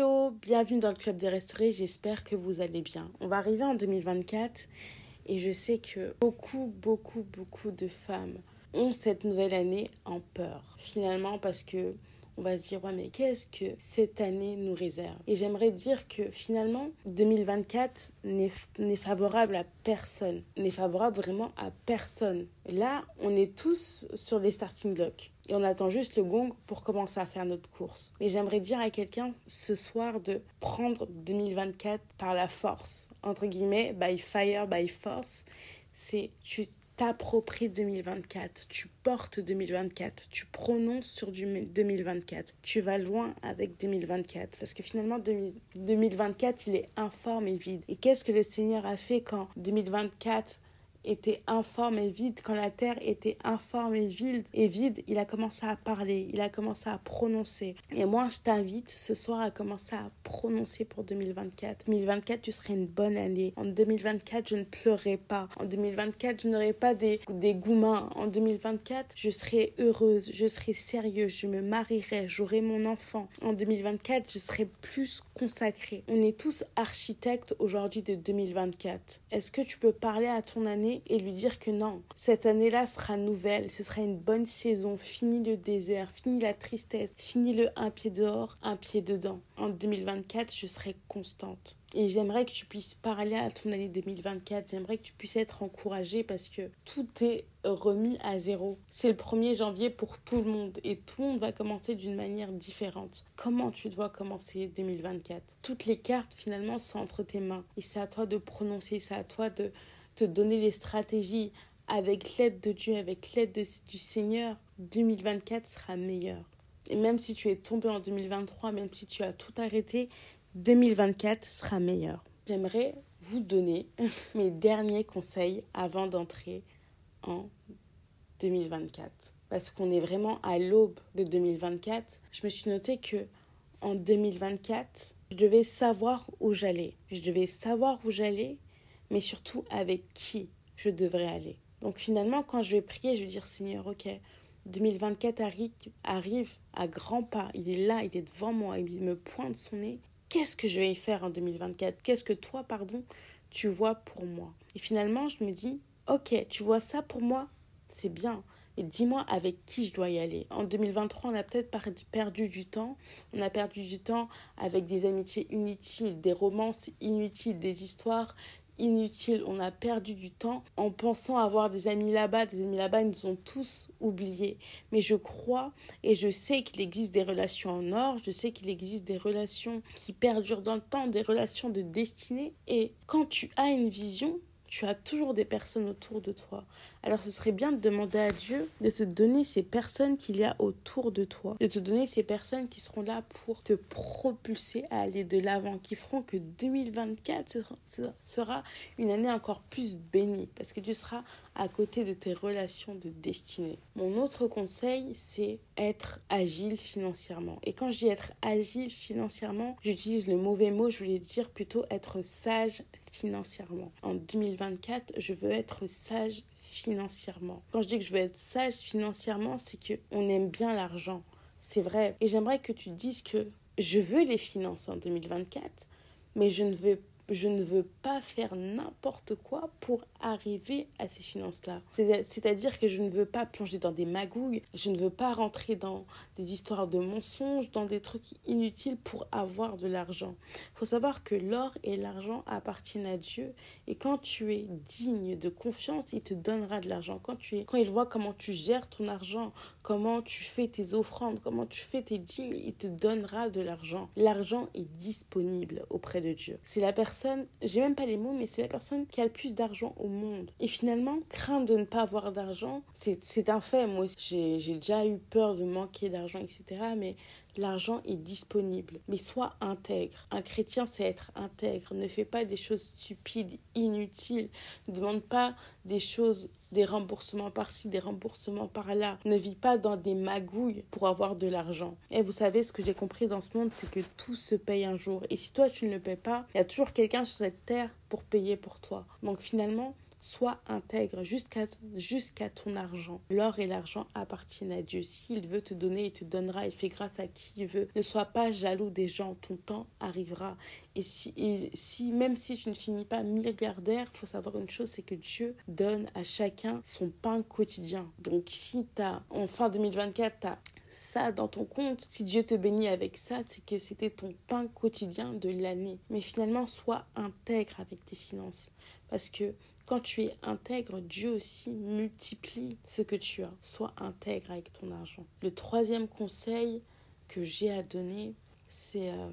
Hello, bienvenue dans le Club des Restaurés, j'espère que vous allez bien. On va arriver en 2024 et je sais que beaucoup, beaucoup, beaucoup de femmes ont cette nouvelle année en peur. Finalement parce que on va se dire ouais mais qu'est-ce que cette année nous réserve? Et j'aimerais dire que finalement 2024 n'est favorable à personne, n'est favorable vraiment à personne. Là, on est tous sur les starting blocks et on attend juste le gong pour commencer à faire notre course. Mais j'aimerais dire à quelqu'un ce soir de prendre 2024 par la force, entre guillemets, by fire, by force. C'est tu t'appropries 2024, tu portes 2024, tu prononces sur du 2024, tu vas loin avec 2024 parce que finalement 2024 il est informe et vide. Et qu'est-ce que le Seigneur a fait quand 2024 était informe et vide, quand la terre était informe et vide, et vide, il a commencé à parler, il a commencé à prononcer. Et moi, je t'invite ce soir à commencer à prononcer pour 2024. 2024, tu serais une bonne année. En 2024, je ne pleurerai pas. En 2024, je n'aurai pas des, des goumins. En 2024, je serai heureuse, je serai sérieuse, je me marierai, j'aurai mon enfant. En 2024, je serai plus consacrée. On est tous architectes aujourd'hui de 2024. Est-ce que tu peux parler à ton année et lui dire que non, cette année-là sera nouvelle, ce sera une bonne saison, fini le désert, fini la tristesse, fini le un pied dehors, un pied dedans. En 2024, je serai constante. Et j'aimerais que tu puisses parler à ton année 2024. J'aimerais que tu puisses être encouragé parce que tout est remis à zéro. C'est le 1er janvier pour tout le monde et tout le monde va commencer d'une manière différente. Comment tu dois commencer 2024 Toutes les cartes finalement sont entre tes mains et c'est à toi de prononcer, c'est à toi de te donner les stratégies avec l'aide de Dieu, avec l'aide du Seigneur, 2024 sera meilleur. Et même si tu es tombé en 2023, même si tu as tout arrêté, 2024 sera meilleur. J'aimerais vous donner mes derniers conseils avant d'entrer en 2024. Parce qu'on est vraiment à l'aube de 2024. Je me suis noté que en 2024, je devais savoir où j'allais. Je devais savoir où j'allais mais surtout avec qui je devrais aller. Donc finalement, quand je vais prier, je vais dire Seigneur, ok, 2024 arrive, arrive à grands pas, il est là, il est devant moi, il me pointe son nez. Qu'est-ce que je vais y faire en 2024 Qu'est-ce que toi, pardon, tu vois pour moi? Et finalement, je me dis, ok, tu vois ça pour moi, c'est bien. Et dis-moi avec qui je dois y aller. En 2023, on a peut-être perdu du temps. On a perdu du temps avec des amitiés inutiles, des romances inutiles, des histoires inutile. On a perdu du temps en pensant avoir des amis là-bas. Des amis là-bas, ils nous ont tous oubliés. Mais je crois et je sais qu'il existe des relations en or. Je sais qu'il existe des relations qui perdurent dans le temps, des relations de destinée. Et quand tu as une vision, tu as toujours des personnes autour de toi. Alors ce serait bien de demander à Dieu de te donner ces personnes qu'il y a autour de toi, de te donner ces personnes qui seront là pour te propulser à aller de l'avant, qui feront que 2024 sera une année encore plus bénie, parce que tu seras à côté de tes relations de destinée. Mon autre conseil, c'est être agile financièrement. Et quand je dis être agile financièrement, j'utilise le mauvais mot, je voulais dire plutôt être sage financièrement. En 2024, je veux être sage financièrement. Quand je dis que je veux être sage financièrement, c'est que on aime bien l'argent. C'est vrai. Et j'aimerais que tu dises que je veux les finances en 2024, mais je ne veux je ne veux pas faire n'importe quoi pour arriver à ces finances-là. C'est-à-dire que je ne veux pas plonger dans des magouilles, je ne veux pas rentrer dans des histoires de mensonges, dans des trucs inutiles pour avoir de l'argent. Il faut savoir que l'or et l'argent appartiennent à Dieu et quand tu es digne de confiance, il te donnera de l'argent. Quand, es, quand il voit comment tu gères ton argent, comment tu fais tes offrandes, comment tu fais tes dîmes, il te donnera de l'argent. L'argent est disponible auprès de Dieu. C'est la personne, j'ai même pas les mots, mais c'est la personne qui a le plus d'argent au monde. Et finalement, craindre de ne pas avoir d'argent, c'est un fait. Moi, j'ai déjà eu peur de manquer d'argent, etc. Mais l'argent est disponible. Mais sois intègre. Un chrétien, c'est être intègre. Ne fais pas des choses stupides, inutiles. Ne demande pas des choses, des remboursements par-ci, des remboursements par-là. Ne vis pas dans des magouilles pour avoir de l'argent. Et vous savez, ce que j'ai compris dans ce monde, c'est que tout se paye un jour. Et si toi, tu ne le payes pas, il y a toujours quelqu'un sur cette terre pour payer pour toi. Donc finalement, Sois intègre jusqu'à ton argent. L'or et l'argent appartiennent à Dieu. S'il veut te donner, il te donnera. Il fait grâce à qui il veut. Ne sois pas jaloux des gens. Ton temps arrivera. Et si, et si même si tu ne finis pas milliardaire, faut savoir une chose, c'est que Dieu donne à chacun son pain quotidien. Donc si tu as, en fin 2024, tu as ça dans ton compte, si Dieu te bénit avec ça, c'est que c'était ton pain quotidien de l'année. Mais finalement, sois intègre avec tes finances. Parce que quand tu es intègre, Dieu aussi multiplie ce que tu as. Sois intègre avec ton argent. Le troisième conseil que j'ai à donner, c'est euh,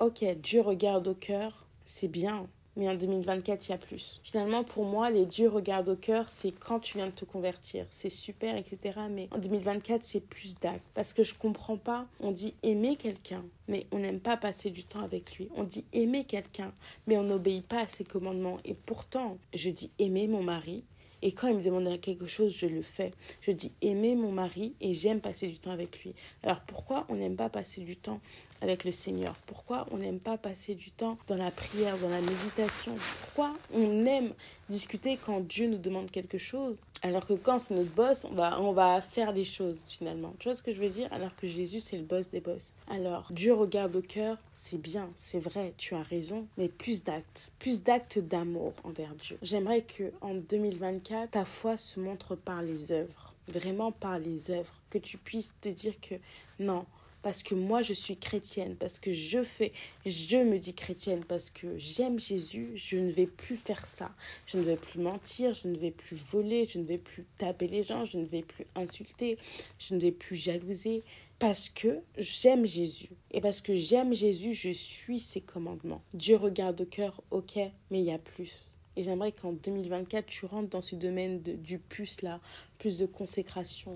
ok, Dieu regarde au cœur, c'est bien, mais en 2024, il y a plus. Finalement, pour moi, les dieux regardent au cœur, c'est quand tu viens de te convertir. C'est super, etc. Mais en 2024, c'est plus d'actes. Parce que je comprends pas. On dit aimer quelqu'un, mais on n'aime pas passer du temps avec lui. On dit aimer quelqu'un, mais on n'obéit pas à ses commandements. Et pourtant, je dis aimer mon mari, et quand il me demande quelque chose, je le fais. Je dis aimer mon mari et j'aime passer du temps avec lui. Alors pourquoi on n'aime pas passer du temps avec le Seigneur Pourquoi on n'aime pas passer du temps dans la prière, dans la méditation? Pourquoi on aime discuter quand Dieu nous demande quelque chose alors que quand c'est notre boss, on va, on va faire les choses finalement? Tu vois ce que je veux dire? Alors que Jésus, c'est le boss des boss. Alors, Dieu regarde au cœur, c'est bien, c'est vrai, tu as raison, mais plus d'actes, plus d'actes d'amour envers Dieu. J'aimerais que en 2024, ta foi se montre par les œuvres, vraiment par les œuvres, que tu puisses te dire que non, parce que moi je suis chrétienne, parce que je fais, je me dis chrétienne, parce que j'aime Jésus, je ne vais plus faire ça. Je ne vais plus mentir, je ne vais plus voler, je ne vais plus taper les gens, je ne vais plus insulter, je ne vais plus jalouser, parce que j'aime Jésus. Et parce que j'aime Jésus, je suis ses commandements. Dieu regarde au cœur, ok, mais il y a plus. Et j'aimerais qu'en 2024, tu rentres dans ce domaine du plus là, plus de consécration,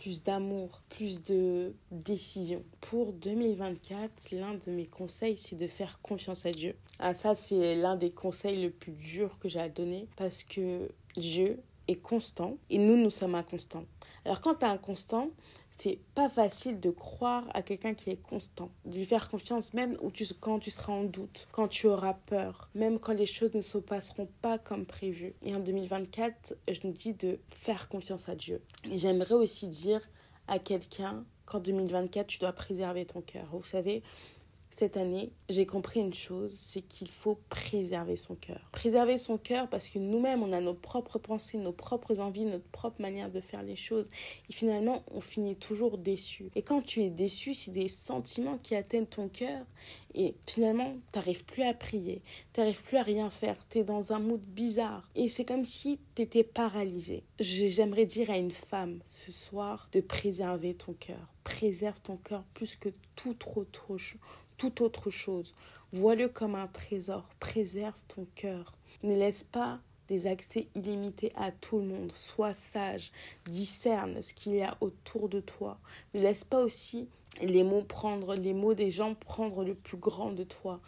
plus d'amour, plus de décision. Pour 2024, l'un de mes conseils, c'est de faire confiance à Dieu. Ah, ça, c'est l'un des conseils le plus dur que j'ai à donner parce que Dieu est constant et nous, nous sommes inconstants. Alors, quand tu es inconstant, c'est pas facile de croire à quelqu'un qui est constant, de lui faire confiance même où tu, quand tu seras en doute, quand tu auras peur, même quand les choses ne se passeront pas comme prévu. Et en 2024, je nous dis de faire confiance à Dieu. J'aimerais aussi dire à quelqu'un qu'en 2024, tu dois préserver ton cœur. Vous savez, cette année, j'ai compris une chose, c'est qu'il faut préserver son cœur. Préserver son cœur parce que nous-mêmes, on a nos propres pensées, nos propres envies, notre propre manière de faire les choses. Et finalement, on finit toujours déçu. Et quand tu es déçu, c'est des sentiments qui atteignent ton cœur. Et finalement, tu n'arrives plus à prier, tu n'arrives plus à rien faire, tu es dans un mood bizarre. Et c'est comme si tu étais paralysé. J'aimerais dire à une femme ce soir de préserver ton cœur. Préserve ton cœur plus que tout autre toute autre chose. Vois-le comme un trésor. Préserve ton cœur. Ne laisse pas des accès illimités à tout le monde. Sois sage. Discerne ce qu'il y a autour de toi. Ne laisse pas aussi les mots prendre, les mots des gens prendre le plus grand de toi.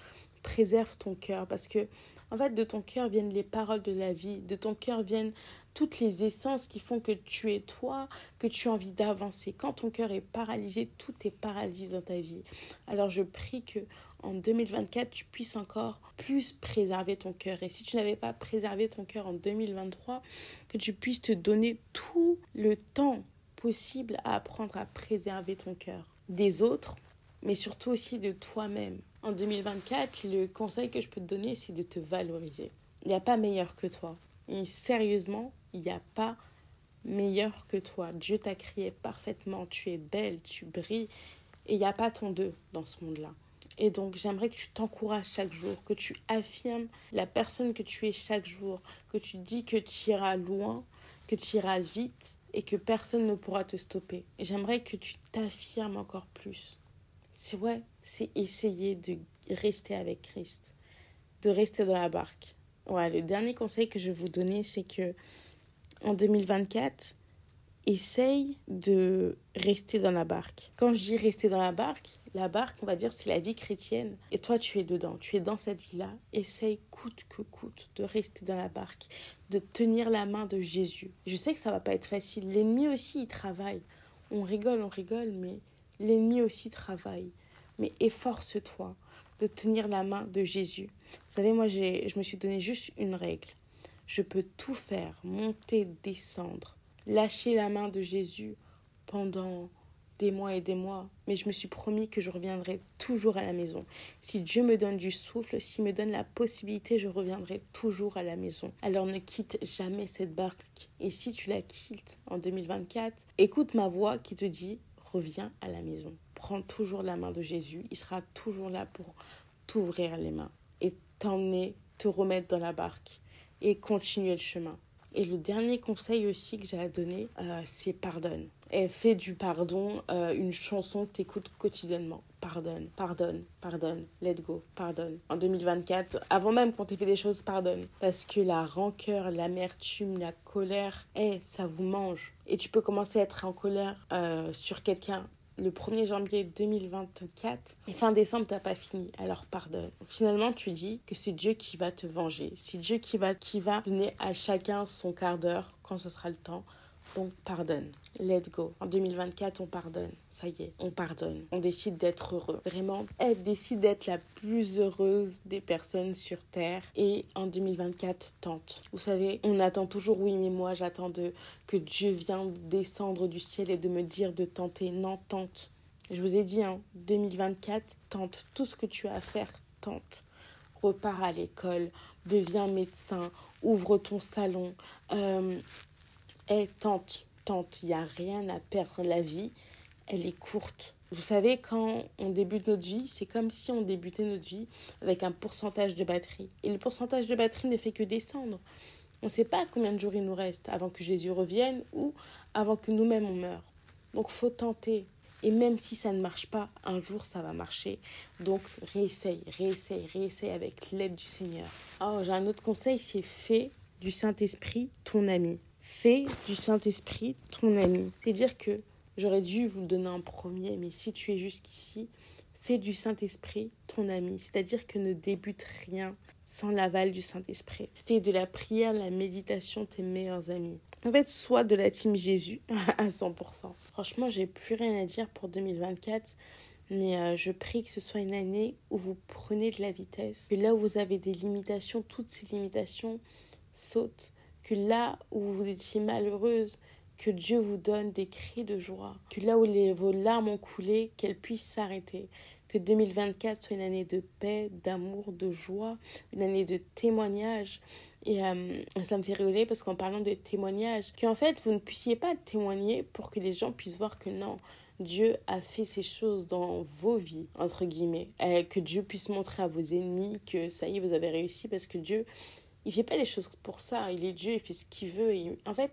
Préserve ton cœur parce que, en fait, de ton cœur viennent les paroles de la vie. De ton cœur viennent toutes les essences qui font que tu es toi, que tu as envie d'avancer. Quand ton cœur est paralysé, tout est paralysé dans ta vie. Alors je prie que en 2024, tu puisses encore plus préserver ton cœur. Et si tu n'avais pas préservé ton cœur en 2023, que tu puisses te donner tout le temps possible à apprendre à préserver ton cœur des autres, mais surtout aussi de toi-même. En 2024, le conseil que je peux te donner, c'est de te valoriser. Il n'y a pas meilleur que toi. Et sérieusement, il n'y a pas meilleur que toi. Dieu t'a créé parfaitement. Tu es belle, tu brilles. Et il n'y a pas ton deux dans ce monde-là. Et donc, j'aimerais que tu t'encourages chaque jour, que tu affirmes la personne que tu es chaque jour, que tu dis que tu iras loin, que tu iras vite et que personne ne pourra te stopper. J'aimerais que tu t'affirmes encore plus. C'est ouais, c'est essayer de rester avec Christ, de rester dans la barque. Ouais, le dernier conseil que je vais vous donner, c'est que en 2024, essaye de rester dans la barque. Quand je dis rester dans la barque, la barque, on va dire, c'est la vie chrétienne. Et toi, tu es dedans, tu es dans cette vie-là. Essaye coûte que coûte de rester dans la barque, de tenir la main de Jésus. Je sais que ça va pas être facile. L'ennemi aussi, il travaille. On rigole, on rigole, mais l'ennemi aussi travaille. Mais efforce-toi de tenir la main de Jésus. Vous savez, moi, je me suis donné juste une règle. Je peux tout faire, monter, descendre, lâcher la main de Jésus pendant des mois et des mois, mais je me suis promis que je reviendrai toujours à la maison. Si Dieu me donne du souffle, s'il me donne la possibilité, je reviendrai toujours à la maison. Alors ne quitte jamais cette barque. Et si tu la quittes en 2024, écoute ma voix qui te dit reviens à la maison. Prends toujours la main de Jésus, il sera toujours là pour t'ouvrir les mains et t'emmener, te remettre dans la barque et continuer le chemin. Et le dernier conseil aussi que j'ai à donner, euh, c'est pardonne. Et fais du pardon euh, une chanson que tu écoutes quotidiennement. Pardonne, pardonne, pardonne, let go, pardonne. En 2024, avant même qu'on t'ait fait des choses, pardonne. Parce que la rancœur, l'amertume, la colère, eh, ça vous mange. Et tu peux commencer à être en colère euh, sur quelqu'un le 1er janvier 2024 et fin décembre, t'as pas fini, alors pardonne. Finalement, tu dis que c'est Dieu qui va te venger, c'est Dieu qui va, qui va donner à chacun son quart d'heure quand ce sera le temps donc pardonne. Let go. En 2024, on pardonne. Ça y est, on pardonne. On décide d'être heureux. Vraiment, elle décide d'être la plus heureuse des personnes sur Terre. Et en 2024, tente. Vous savez, on attend toujours, oui, mais moi, j'attends de que Dieu vienne descendre du ciel et de me dire de tenter. Non, tente. Je vous ai dit, hein, 2024, tente. Tout ce que tu as à faire, tente. Repars à l'école, deviens médecin, ouvre ton salon. Euh, eh, tante, tante, il n'y a rien à perdre. La vie, elle est courte. Vous savez, quand on débute notre vie, c'est comme si on débutait notre vie avec un pourcentage de batterie. Et le pourcentage de batterie ne fait que descendre. On ne sait pas combien de jours il nous reste avant que Jésus revienne ou avant que nous-mêmes on meure. Donc faut tenter. Et même si ça ne marche pas, un jour ça va marcher. Donc réessaye, réessaye, réessaye avec l'aide du Seigneur. Oh, j'ai un autre conseil, c'est fais du Saint-Esprit ton ami. Fais du Saint-Esprit ton ami. C'est-à-dire que j'aurais dû vous le donner en premier, mais si tu es jusqu'ici, fais du Saint-Esprit ton ami. C'est-à-dire que ne débute rien sans l'aval du Saint-Esprit. Fais de la prière, la méditation tes meilleurs amis. En fait, sois de la team Jésus à 100%. Franchement, j'ai plus rien à dire pour 2024. Mais euh, je prie que ce soit une année où vous prenez de la vitesse. Et là où vous avez des limitations, toutes ces limitations sautent que là où vous étiez malheureuse, que Dieu vous donne des cris de joie, que là où les, vos larmes ont coulé, qu'elles puissent s'arrêter, que 2024 soit une année de paix, d'amour, de joie, une année de témoignage. Et euh, ça me fait rigoler parce qu'en parlant de témoignage, qu'en fait vous ne puissiez pas témoigner pour que les gens puissent voir que non, Dieu a fait ces choses dans vos vies, entre guillemets. que Dieu puisse montrer à vos ennemis que ça y est, vous avez réussi parce que Dieu, il fait pas les choses pour ça. Il est Dieu, il fait ce qu'il veut. En fait,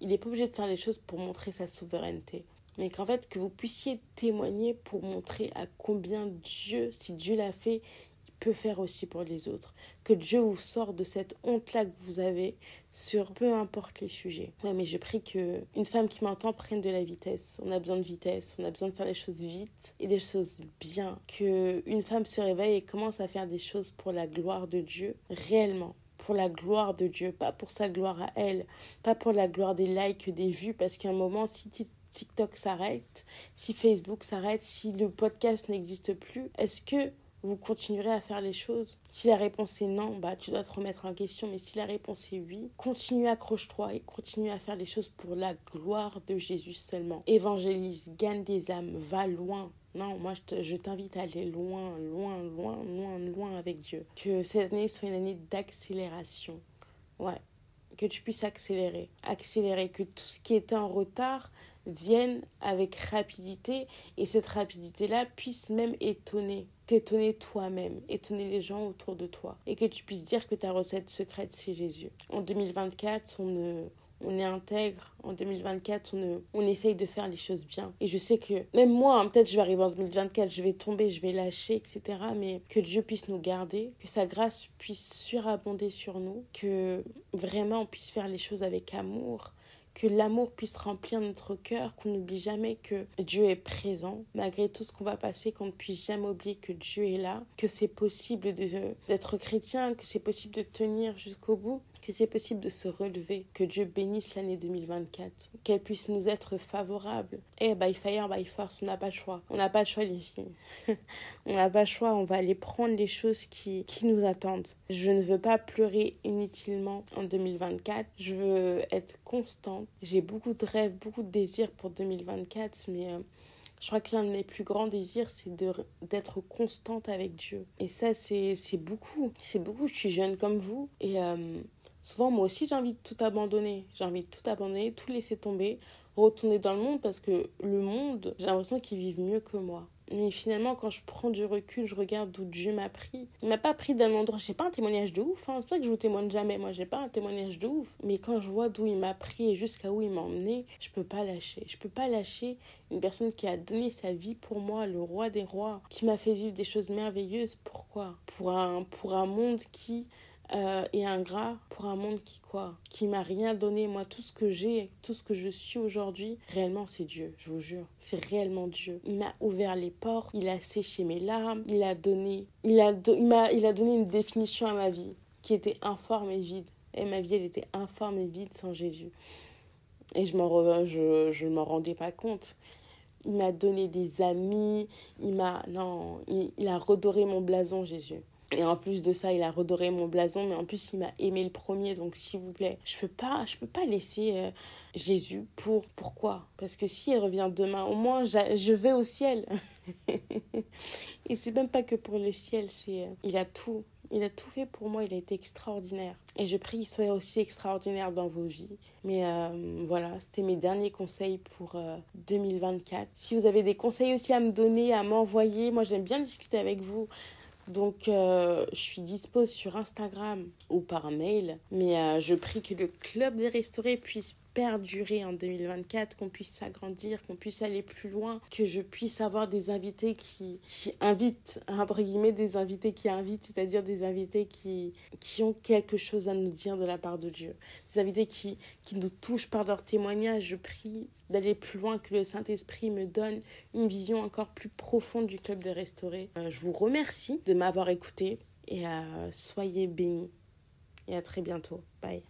il n'est pas obligé de faire les choses pour montrer sa souveraineté. Mais qu'en fait, que vous puissiez témoigner pour montrer à combien Dieu, si Dieu l'a fait, il peut faire aussi pour les autres. Que Dieu vous sorte de cette honte-là que vous avez sur peu importe les sujets. Ouais, mais je prie que une femme qui m'entend prenne de la vitesse. On a besoin de vitesse, on a besoin de faire les choses vite et des choses bien. Que une femme se réveille et commence à faire des choses pour la gloire de Dieu réellement pour la gloire de Dieu, pas pour sa gloire à elle, pas pour la gloire des likes, des vues, parce qu'à un moment, si TikTok s'arrête, si Facebook s'arrête, si le podcast n'existe plus, est-ce que vous continuerez à faire les choses? Si la réponse est non, bah tu dois te remettre en question, mais si la réponse est oui, continue, accroche-toi et continue à faire les choses pour la gloire de Jésus seulement. Évangélise, gagne des âmes, va loin, non, moi je t'invite à aller loin, loin, loin, loin, loin avec Dieu. Que cette année soit une année d'accélération. Ouais. Que tu puisses accélérer. Accélérer. Que tout ce qui était en retard vienne avec rapidité et cette rapidité-là puisse même étonner. T'étonner toi-même, étonner les gens autour de toi. Et que tu puisses dire que ta recette secrète, c'est Jésus. En 2024, on ne, on est intègre. En 2024, on, on essaye de faire les choses bien. Et je sais que même moi, hein, peut-être je vais arriver en 2024, je vais tomber, je vais lâcher, etc. Mais que Dieu puisse nous garder, que sa grâce puisse surabonder sur nous, que vraiment on puisse faire les choses avec amour, que l'amour puisse remplir notre cœur, qu'on n'oublie jamais que Dieu est présent, malgré tout ce qu'on va passer, qu'on ne puisse jamais oublier que Dieu est là, que c'est possible d'être chrétien, que c'est possible de tenir jusqu'au bout, c'est possible de se relever, que Dieu bénisse l'année 2024, qu'elle puisse nous être favorable. Et eh, by fire, by force, on n'a pas le choix. On n'a pas le choix, les filles. on n'a pas le choix, on va aller prendre les choses qui, qui nous attendent. Je ne veux pas pleurer inutilement en 2024. Je veux être constante. J'ai beaucoup de rêves, beaucoup de désirs pour 2024, mais... Euh, je crois que l'un de mes plus grands désirs, c'est d'être constante avec Dieu. Et ça, c'est beaucoup. C'est beaucoup. Je suis jeune comme vous. Et euh, souvent, moi aussi, j'ai envie de tout abandonner. J'ai envie de tout abandonner, tout laisser tomber, retourner dans le monde parce que le monde, j'ai l'impression qu'ils vivent mieux que moi. Mais finalement, quand je prends du recul, je regarde d'où Dieu m'a pris. Il m'a pas pris d'un endroit. J'ai pas un témoignage de ouf. Hein. C'est vrai que je vous témoigne jamais. Moi, j'ai pas un témoignage de ouf. Mais quand je vois d'où il m'a pris et jusqu'à où il m'a emmené, je peux pas lâcher. Je peux pas lâcher une personne qui a donné sa vie pour moi, le roi des rois, qui m'a fait vivre des choses merveilleuses. Pourquoi? Pour un, pour un monde qui euh, et ingrat pour un monde qui quoi Qui m'a rien donné. Moi, tout ce que j'ai, tout ce que je suis aujourd'hui, réellement, c'est Dieu, je vous jure. C'est réellement Dieu. Il m'a ouvert les portes, il a séché mes larmes, il a donné, il a, il il a donné une définition à ma vie qui était informe et vide. Et ma vie, elle était informe et vide sans Jésus. Et je m'en je, je m'en rendais pas compte. Il m'a donné des amis, il m'a non, il a redoré mon blason Jésus. Et en plus de ça, il a redoré mon blason, mais en plus, il m'a aimé le premier. Donc, s'il vous plaît, je peux pas, je peux pas laisser euh, Jésus pour. Pourquoi Parce que s'il revient demain, au moins, je vais au ciel. Et c'est même pas que pour le ciel, c'est. Euh, il a tout. Il a tout fait pour moi, il a été extraordinaire. Et je prie qu'il soit aussi extraordinaire dans vos vies. Mais euh, voilà, c'était mes derniers conseils pour 2024. Si vous avez des conseils aussi à me donner, à m'envoyer, moi j'aime bien discuter avec vous. Donc, euh, je suis dispo sur Instagram ou par mail. Mais euh, je prie que le club des restaurés puisse perdurer en 2024, qu'on puisse s'agrandir, qu'on puisse aller plus loin, que je puisse avoir des invités qui, qui invitent, entre guillemets, des invités qui invitent, c'est-à-dire des invités qui, qui ont quelque chose à nous dire de la part de Dieu. Des invités qui, qui nous touchent par leur témoignage. Je prie d'aller plus loin, que le Saint-Esprit me donne une vision encore plus profonde du Club des Restaurés. Euh, je vous remercie de m'avoir écouté et euh, soyez bénis. Et à très bientôt. Bye.